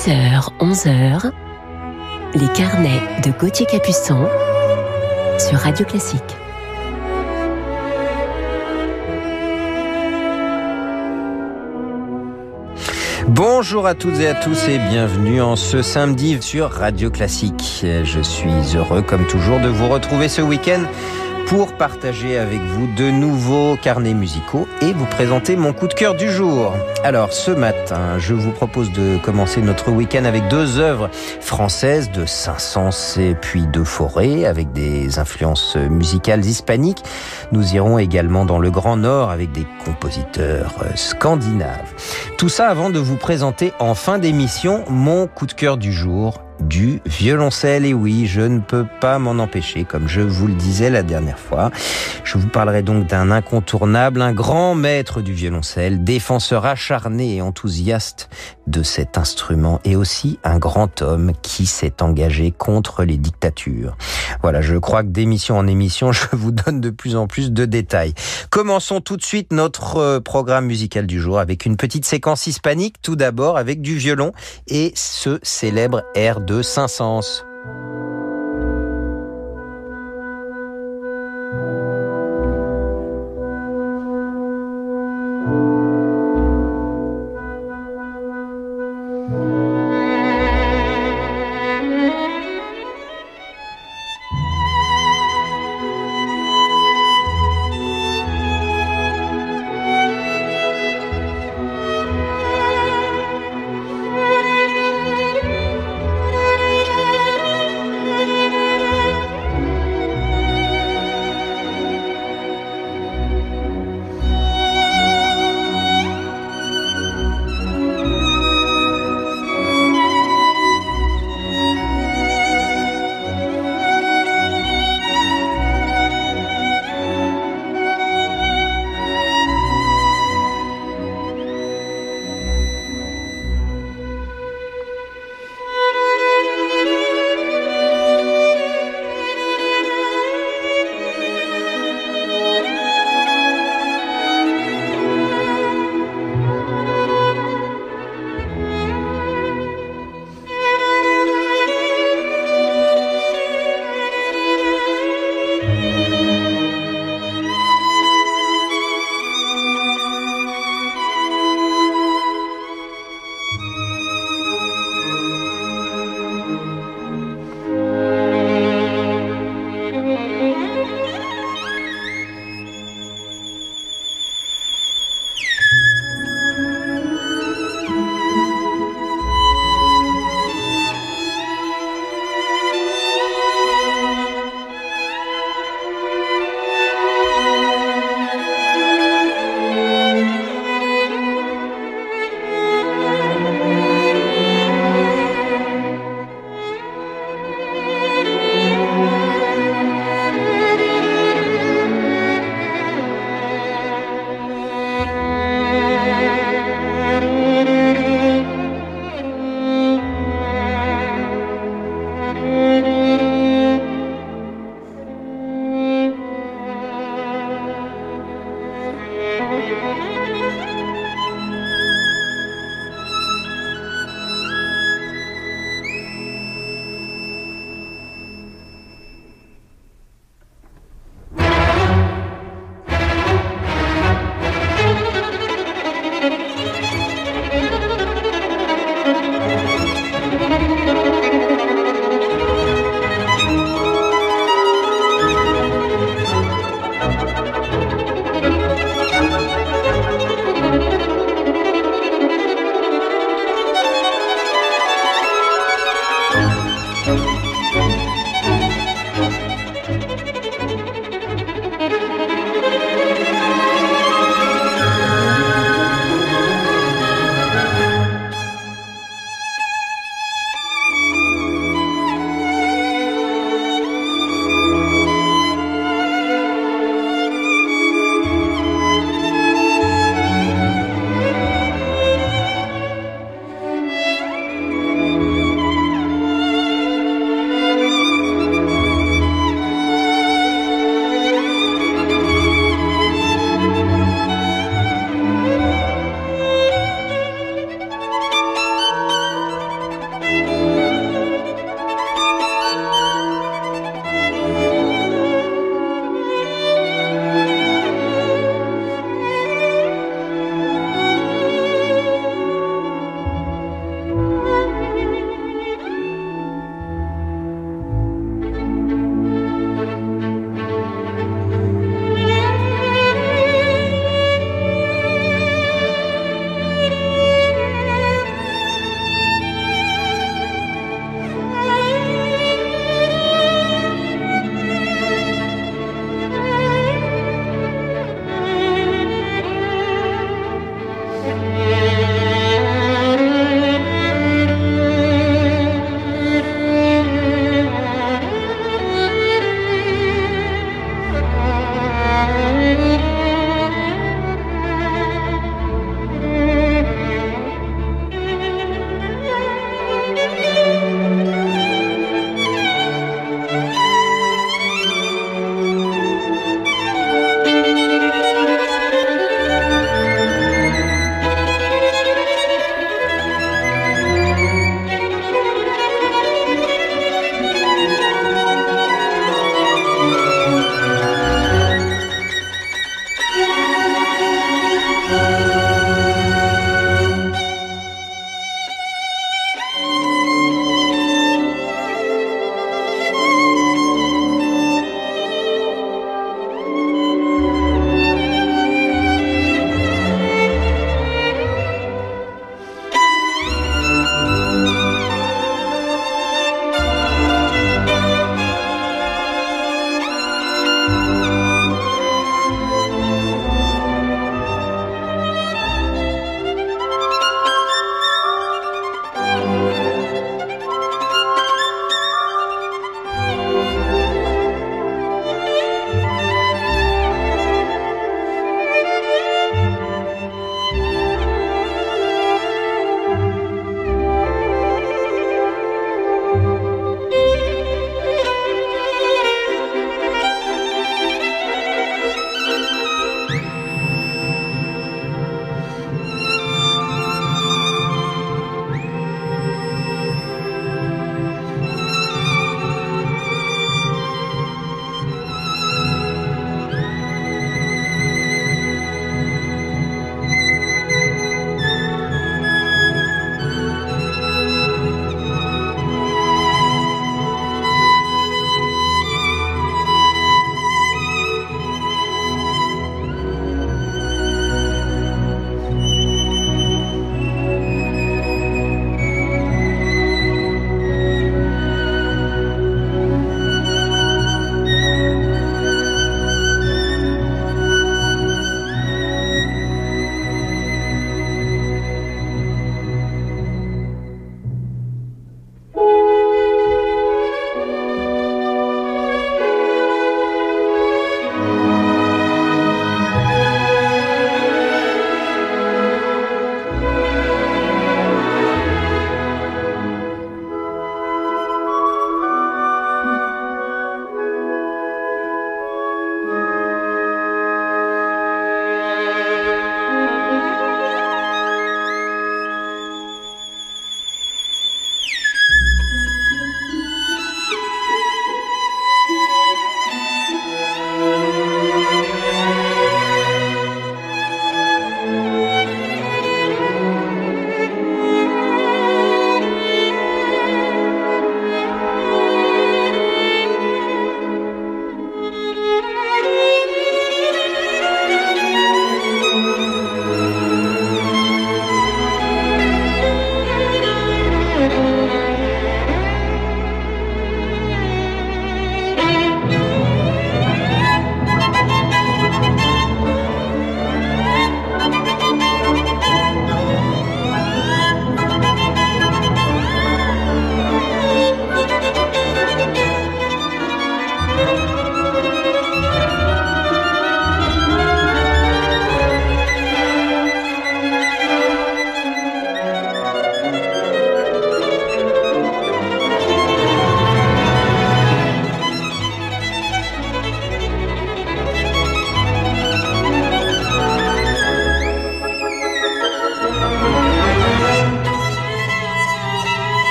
10h, 11h, les carnets de Gauthier Capuçon sur Radio Classique. Bonjour à toutes et à tous et bienvenue en ce samedi sur Radio Classique. Je suis heureux comme toujours de vous retrouver ce week-end pour partager avec vous de nouveaux carnets musicaux et vous présenter mon coup de cœur du jour. Alors ce matin, je vous propose de commencer notre week-end avec deux œuvres françaises de Saint-Saëns et puis de Forêt avec des influences musicales hispaniques. Nous irons également dans le Grand Nord avec des compositeurs scandinaves. Tout ça avant de vous présenter en fin d'émission mon coup de cœur du jour du violoncelle. Et oui, je ne peux pas m'en empêcher, comme je vous le disais la dernière fois. Je vous parlerai donc d'un incontournable, un grand maître du violoncelle, défenseur acharné et enthousiaste de cet instrument, et aussi un grand homme qui s'est engagé contre les dictatures. Voilà, je crois que d'émission en émission, je vous donne de plus en plus de détails. Commençons tout de suite notre programme musical du jour avec une petite séquence hispanique, tout d'abord avec du violon et ce célèbre air de Saint-Saëns.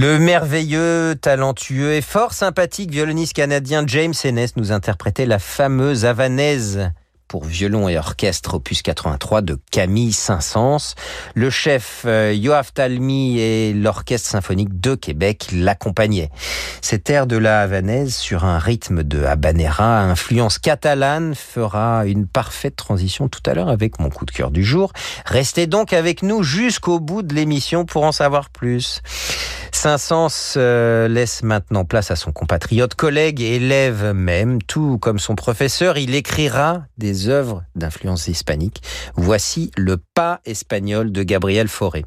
Le merveilleux, talentueux et fort sympathique violoniste canadien James Ennis nous interprétait la fameuse havanaise pour violon et orchestre opus 83 de Camille Saint-Saëns. Le chef euh, Yoav Talmi et l'orchestre symphonique de Québec l'accompagnaient. Cet air de la havanaise sur un rythme de habanera influence catalane fera une parfaite transition tout à l'heure avec mon coup de cœur du jour. Restez donc avec nous jusqu'au bout de l'émission pour en savoir plus. Saint-Saëns euh, laisse maintenant place à son compatriote, collègue et élève même, tout comme son professeur, il écrira des œuvres d'influence hispanique. Voici le pas espagnol de Gabriel Fauré.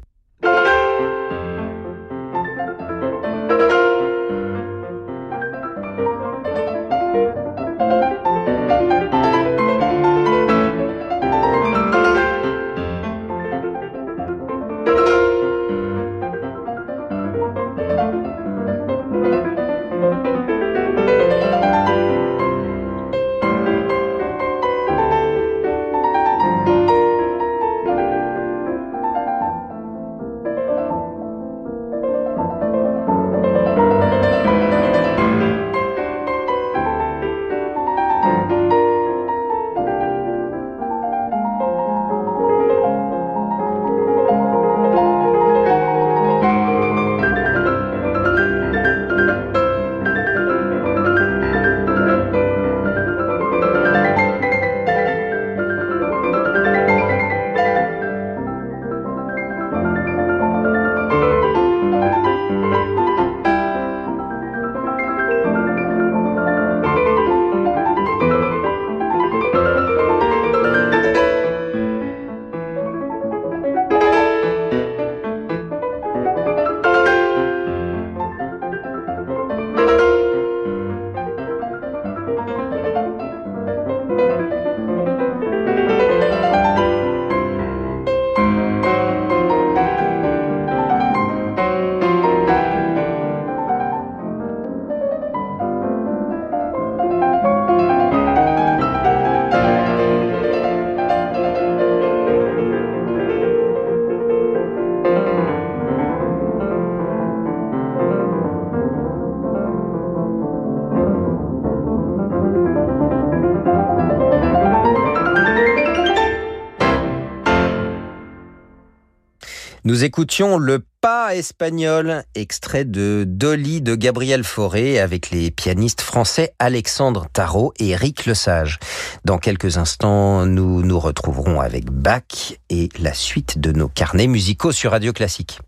Nous écoutions le pas espagnol, extrait de Dolly de Gabriel Fauré avec les pianistes français Alexandre Tarot et Eric Lesage. Dans quelques instants, nous nous retrouverons avec Bach et la suite de nos carnets musicaux sur Radio Classique.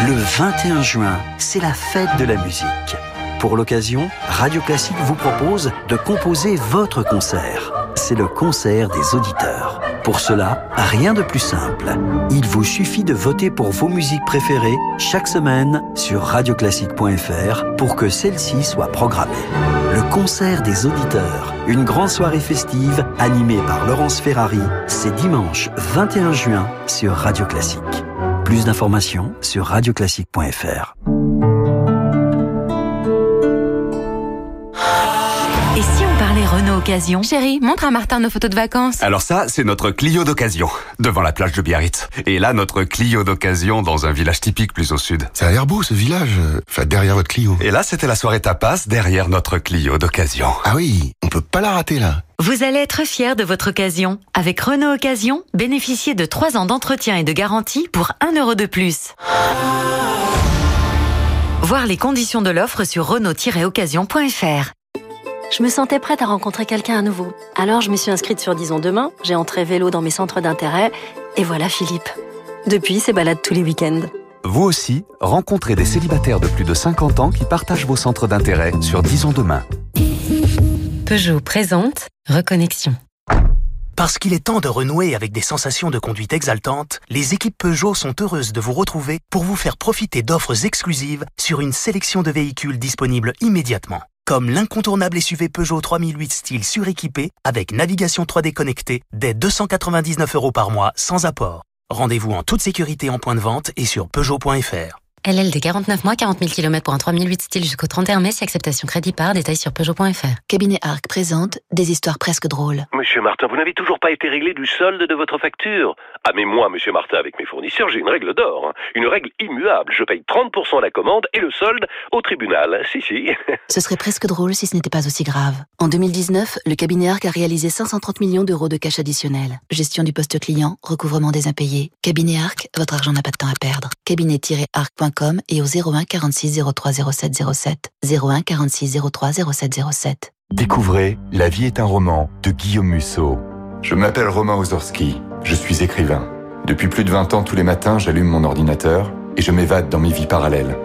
Le 21 juin, c'est la fête de la musique. Pour l'occasion, Radio Classique vous propose de composer votre concert. C'est le concert des auditeurs. Pour cela, rien de plus simple. Il vous suffit de voter pour vos musiques préférées chaque semaine sur radioclassique.fr pour que celles-ci soient programmées. Le concert des auditeurs, une grande soirée festive animée par Laurence Ferrari, c'est dimanche 21 juin sur Radio Classique. Plus d'informations sur radioclassique.fr. Chérie, montre à Martin nos photos de vacances. Alors ça, c'est notre Clio d'occasion, devant la plage de Biarritz. Et là, notre Clio d'occasion dans un village typique plus au sud. Ça a l'air beau ce village, enfin derrière votre Clio. Et là, c'était la soirée tapas derrière notre Clio d'occasion. Ah oui, on peut pas la rater là. Vous allez être fier de votre occasion. Avec Renault Occasion, bénéficiez de 3 ans d'entretien et de garantie pour 1 euro de plus. Voir les conditions de l'offre sur renault-occasion.fr. Je me sentais prête à rencontrer quelqu'un à nouveau. Alors je me suis inscrite sur Disons Demain, j'ai entré vélo dans mes centres d'intérêt, et voilà Philippe. Depuis, c'est balade tous les week-ends. Vous aussi, rencontrez des célibataires de plus de 50 ans qui partagent vos centres d'intérêt sur Disons Demain. Peugeot présente Reconnexion. Parce qu'il est temps de renouer avec des sensations de conduite exaltantes, les équipes Peugeot sont heureuses de vous retrouver pour vous faire profiter d'offres exclusives sur une sélection de véhicules disponibles immédiatement comme l'incontournable SUV Peugeot 3008 style suréquipé avec navigation 3D connectée dès 299 euros par mois sans apport. Rendez-vous en toute sécurité en point de vente et sur Peugeot.fr. LLD 49 mois, 40 000 km pour un 3008 style jusqu'au 31 mai, si acceptation crédit par, détails sur Peugeot.fr. Cabinet Arc présente des histoires presque drôles. Monsieur Martin, vous n'avez toujours pas été réglé du solde de votre facture Ah mais moi, monsieur Martin, avec mes fournisseurs, j'ai une règle d'or. hein. Une règle immuable. Je paye 30% la commande et le solde au tribunal. Si, si. Ce serait presque drôle si ce n'était pas aussi grave. En 2019, le cabinet Arc a réalisé 530 millions d'euros de cash additionnel. Gestion du poste client, recouvrement des impayés. Cabinet Arc, votre argent n'a pas de temps à perdre. Cabinet-arc.com et au 01 46 03 07 07. 01 46 03 07 07. Découvrez La vie est un roman de Guillaume Musso. Je m'appelle Romain Ozorski, je suis écrivain. Depuis plus de 20 ans, tous les matins, j'allume mon ordinateur et je m'évade dans mes vies parallèles.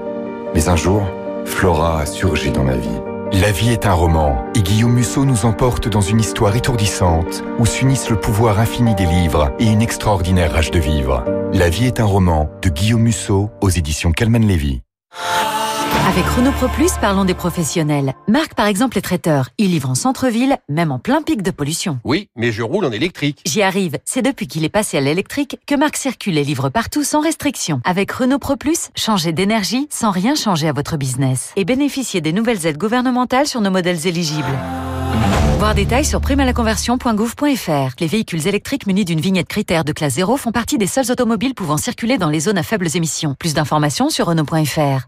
Mais un jour, Flora a surgi dans ma vie. La vie est un roman et Guillaume Musso nous emporte dans une histoire étourdissante où s'unissent le pouvoir infini des livres et une extraordinaire rage de vivre. La vie est un roman de Guillaume Musso aux éditions Calman Lévy. Avec Renault Pro Plus, parlons des professionnels. Marc, par exemple, est traiteur. Il livre en centre-ville, même en plein pic de pollution. Oui, mais je roule en électrique. J'y arrive. C'est depuis qu'il est passé à l'électrique que Marc circule et livre partout sans restriction. Avec Renault Pro Plus, changez d'énergie sans rien changer à votre business. Et bénéficiez des nouvelles aides gouvernementales sur nos modèles éligibles. Voir détails sur primalaconversion.gouv.fr. Les véhicules électriques munis d'une vignette critère de classe 0 font partie des seuls automobiles pouvant circuler dans les zones à faibles émissions. Plus d'informations sur Renault.fr.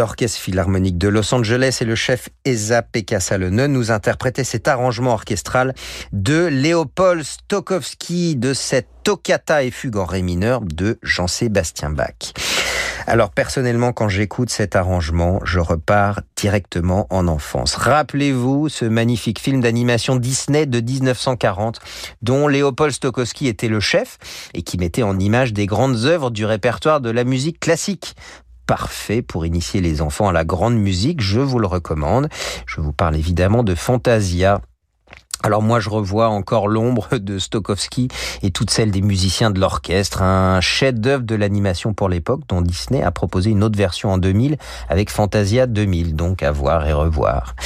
L'Orchestre Philharmonique de Los Angeles et le chef Esa Pekka Salonen nous interprétaient cet arrangement orchestral de Léopold Stokowski de cette toccata et fugue en ré mineur de Jean-Sébastien Bach. Alors personnellement, quand j'écoute cet arrangement, je repars directement en enfance. Rappelez-vous ce magnifique film d'animation Disney de 1940 dont Léopold Stokowski était le chef et qui mettait en image des grandes œuvres du répertoire de la musique classique parfait pour initier les enfants à la grande musique, je vous le recommande. Je vous parle évidemment de Fantasia alors moi je revois encore l'ombre de Stokowski et toutes celles des musiciens de l'orchestre, un chef-d'œuvre de l'animation pour l'époque dont Disney a proposé une autre version en 2000 avec Fantasia 2000, donc à voir et revoir.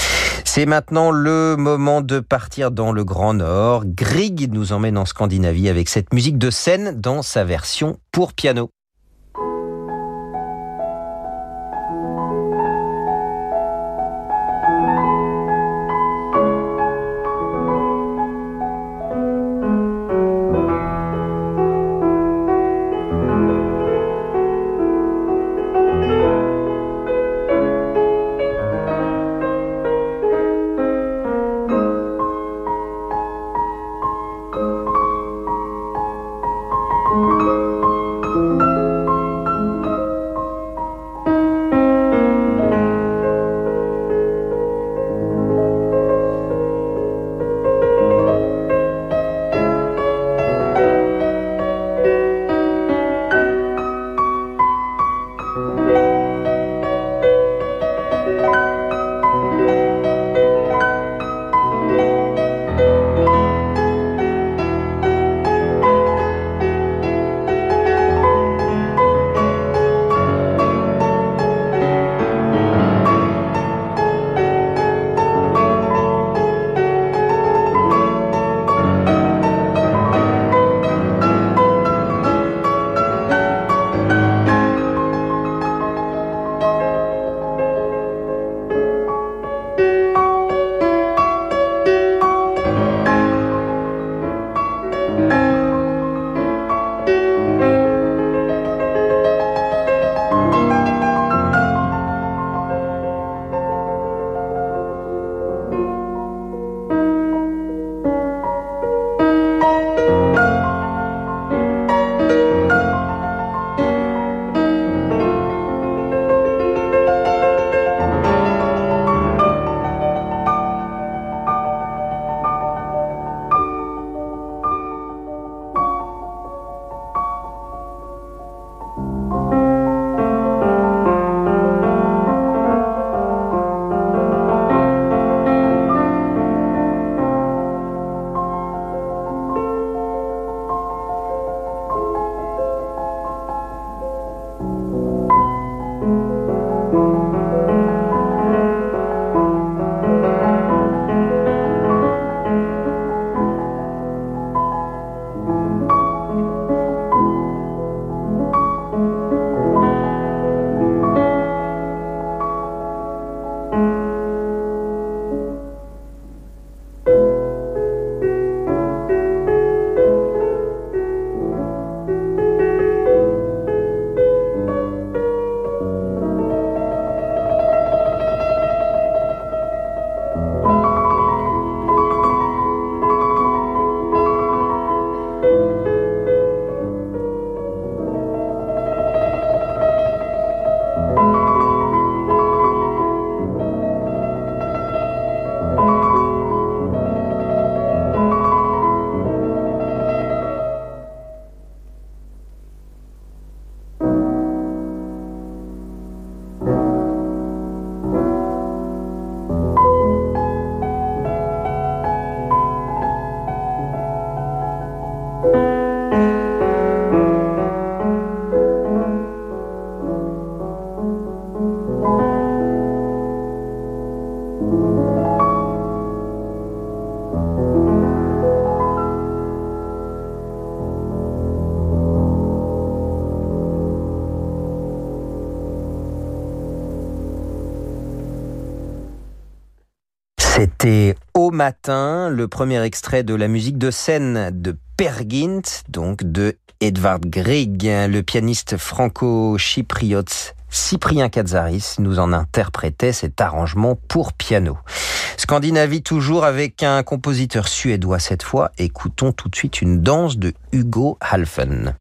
C'est maintenant le moment de partir dans le Grand Nord. Grieg nous emmène en Scandinavie avec cette musique de scène dans sa version pour piano. Matin, le premier extrait de la musique de scène de Pergint, donc de Edvard Grieg, le pianiste franco-chypriote Cyprien Katsaris nous en interprétait cet arrangement pour piano. Scandinavie toujours avec un compositeur suédois cette fois. Écoutons tout de suite une danse de Hugo Halfen.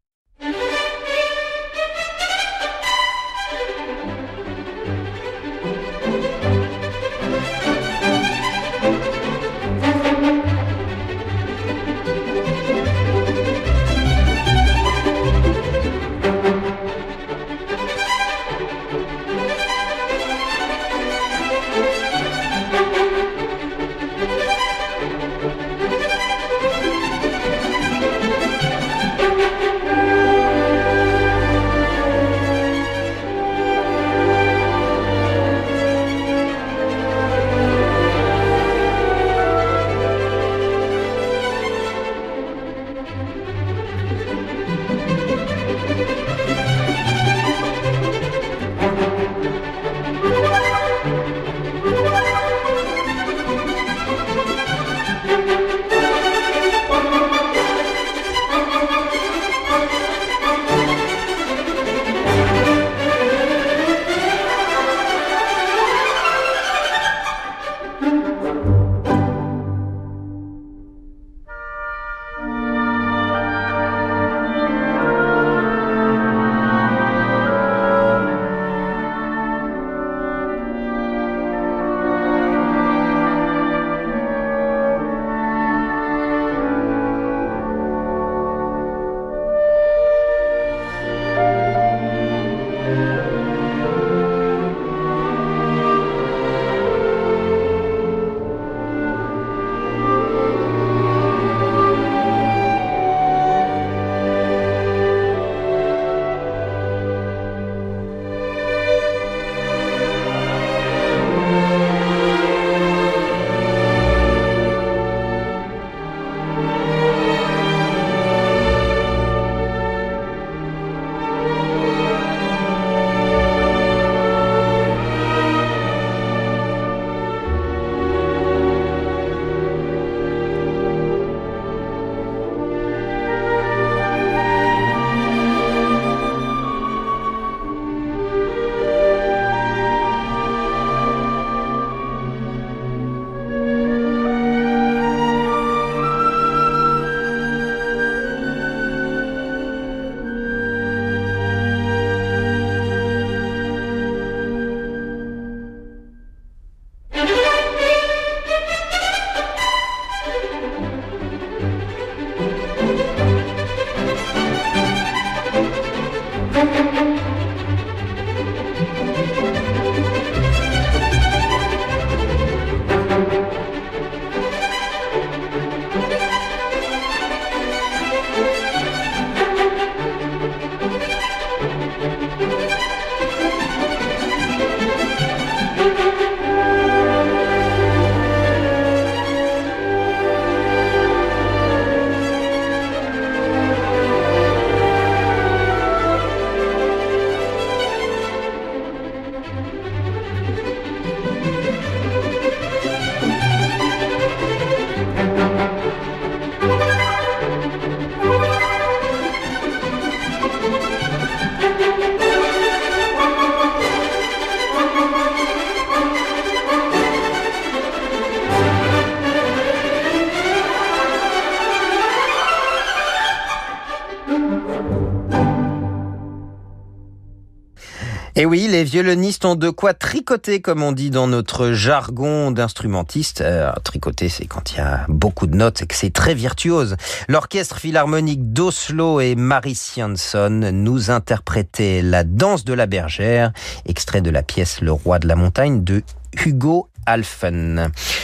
Et oui, les violonistes ont de quoi tricoter, comme on dit dans notre jargon d'instrumentiste. Euh, tricoter, c'est quand il y a beaucoup de notes et que c'est très virtuose. L'orchestre philharmonique d'Oslo et Maris Jansson nous interprétaient la danse de la bergère, extrait de la pièce Le roi de la montagne de Hugo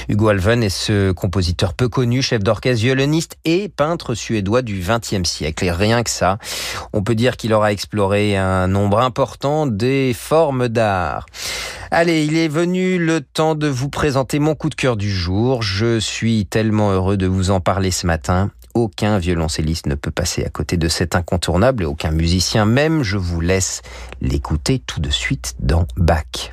Hugo Alphen est ce compositeur peu connu, chef d'orchestre, violoniste et peintre suédois du XXe siècle. Et rien que ça, on peut dire qu'il aura exploré un nombre important des formes d'art. Allez, il est venu le temps de vous présenter mon coup de cœur du jour. Je suis tellement heureux de vous en parler ce matin. Aucun violoncelliste ne peut passer à côté de cet incontournable et aucun musicien même. Je vous laisse l'écouter tout de suite dans Bach.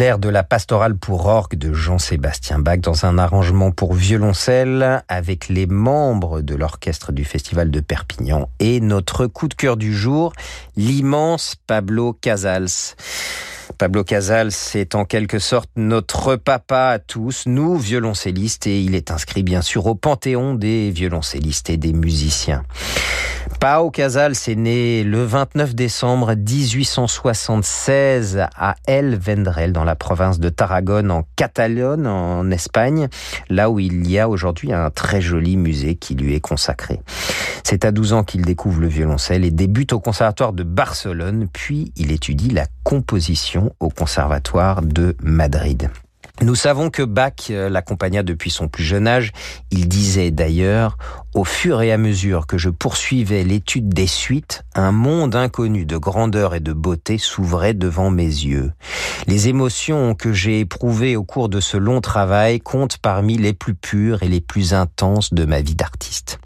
L'air de la pastorale pour orgue de Jean-Sébastien Bach dans un arrangement pour violoncelle avec les membres de l'orchestre du Festival de Perpignan et notre coup de cœur du jour, l'immense Pablo Casals. Pablo Casals est en quelque sorte notre papa à tous, nous violoncellistes, et il est inscrit bien sûr au panthéon des violoncellistes et des musiciens. Pau Casals est né le 29 décembre 1876 à El Vendrell dans la province de Tarragone en Catalogne en Espagne, là où il y a aujourd'hui un très joli musée qui lui est consacré. C'est à 12 ans qu'il découvre le violoncelle et débute au conservatoire de Barcelone, puis il étudie la composition au conservatoire de Madrid. Nous savons que Bach euh, l'accompagna depuis son plus jeune âge. Il disait d'ailleurs, au fur et à mesure que je poursuivais l'étude des suites, un monde inconnu de grandeur et de beauté s'ouvrait devant mes yeux. Les émotions que j'ai éprouvées au cours de ce long travail comptent parmi les plus pures et les plus intenses de ma vie d'artiste.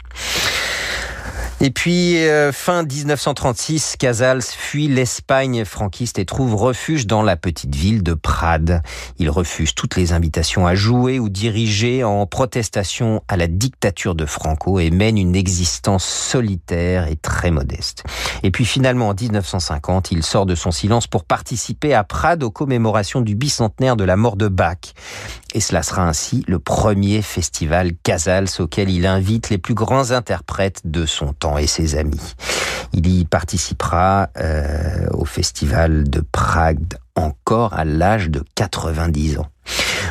Et puis, euh, fin 1936, Casals fuit l'Espagne franquiste et trouve refuge dans la petite ville de Prades. Il refuse toutes les invitations à jouer ou diriger en protestation à la dictature de Franco et mène une existence solitaire et très modeste. Et puis finalement, en 1950, il sort de son silence pour participer à Prades aux commémorations du bicentenaire de la mort de Bach. Et cela sera ainsi le premier festival Casals auquel il invite les plus grands interprètes de son temps et ses amis. Il y participera euh, au festival de Prague encore à l'âge de 90 ans.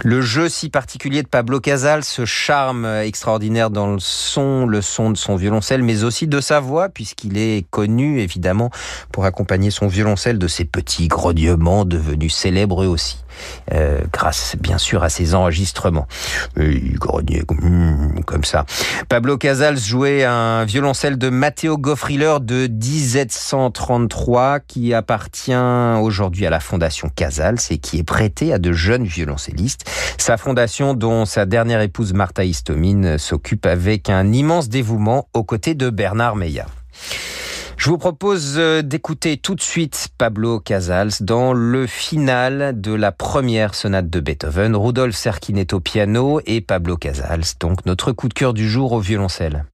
Le jeu si particulier de Pablo Casals, ce charme extraordinaire dans le son, le son de son violoncelle, mais aussi de sa voix, puisqu'il est connu évidemment pour accompagner son violoncelle de ses petits grognements devenus célèbres aussi. Euh, grâce bien sûr à ses enregistrements. il grognait hmm, comme ça. Pablo Casals jouait un violoncelle de Matteo Goffriller de 1733 qui appartient aujourd'hui à la fondation Casals et qui est prêté à de jeunes violoncellistes. Sa fondation dont sa dernière épouse Martha Istomine s'occupe avec un immense dévouement aux côtés de Bernard Meillat. Je vous propose euh, d'écouter tout de suite Pablo Casals dans le final de la première sonate de Beethoven, Rudolf Serkin est au piano et Pablo Casals, donc notre coup de cœur du jour au violoncelle.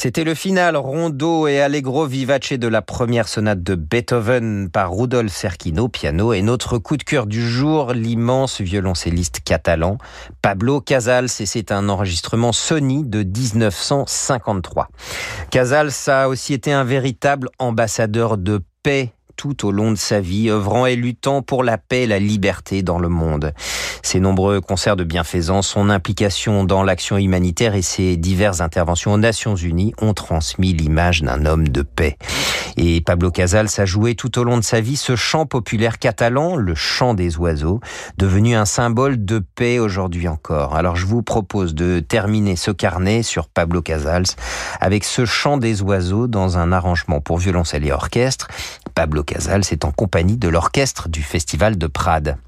C'était le final. Rondo et allegro vivace de la première sonate de Beethoven par Rudolf Serkino piano. Et notre coup de cœur du jour, l'immense violoncelliste catalan Pablo Casals. Et c'est un enregistrement Sony de 1953. Casals a aussi été un véritable ambassadeur de paix tout au long de sa vie, œuvrant et luttant pour la paix et la liberté dans le monde. Ses nombreux concerts de bienfaisance, son implication dans l'action humanitaire et ses diverses interventions aux Nations Unies ont transmis l'image d'un homme de paix. Et Pablo Casals a joué tout au long de sa vie ce chant populaire catalan, le chant des oiseaux, devenu un symbole de paix aujourd'hui encore. Alors je vous propose de terminer ce carnet sur Pablo Casals avec ce chant des oiseaux dans un arrangement pour violoncelle et orchestre. Casals est en compagnie de l'orchestre du Festival de Prades.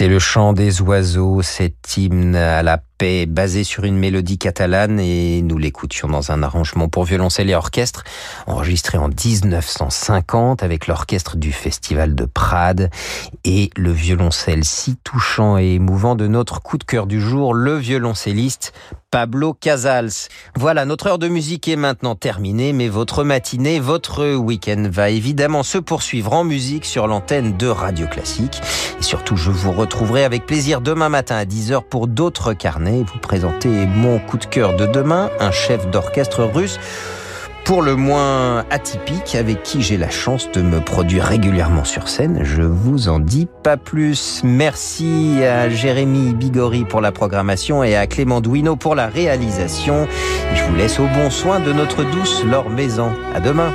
C'était le chant des oiseaux, cet hymne à la paix basé sur une mélodie catalane et nous l'écoutions dans un arrangement pour violoncelle et orchestre enregistré en 1950 avec l'orchestre du Festival de Prades et le violoncelle si touchant et émouvant de notre coup de cœur du jour, le violoncelliste Pablo Casals. Voilà, notre heure de musique est maintenant terminée, mais votre matinée, votre week-end va évidemment se poursuivre en musique sur l'antenne de Radio Classique. Et surtout, je vous retrouverai avec plaisir demain matin à 10h pour d'autres carnets. Vous présenter mon coup de cœur de demain, un chef d'orchestre russe pour le moins atypique, avec qui j'ai la chance de me produire régulièrement sur scène. Je vous en dis pas plus. Merci à Jérémy Bigori pour la programmation et à Clément Douino pour la réalisation. Je vous laisse au bon soin de notre douce Laure Maison. À demain.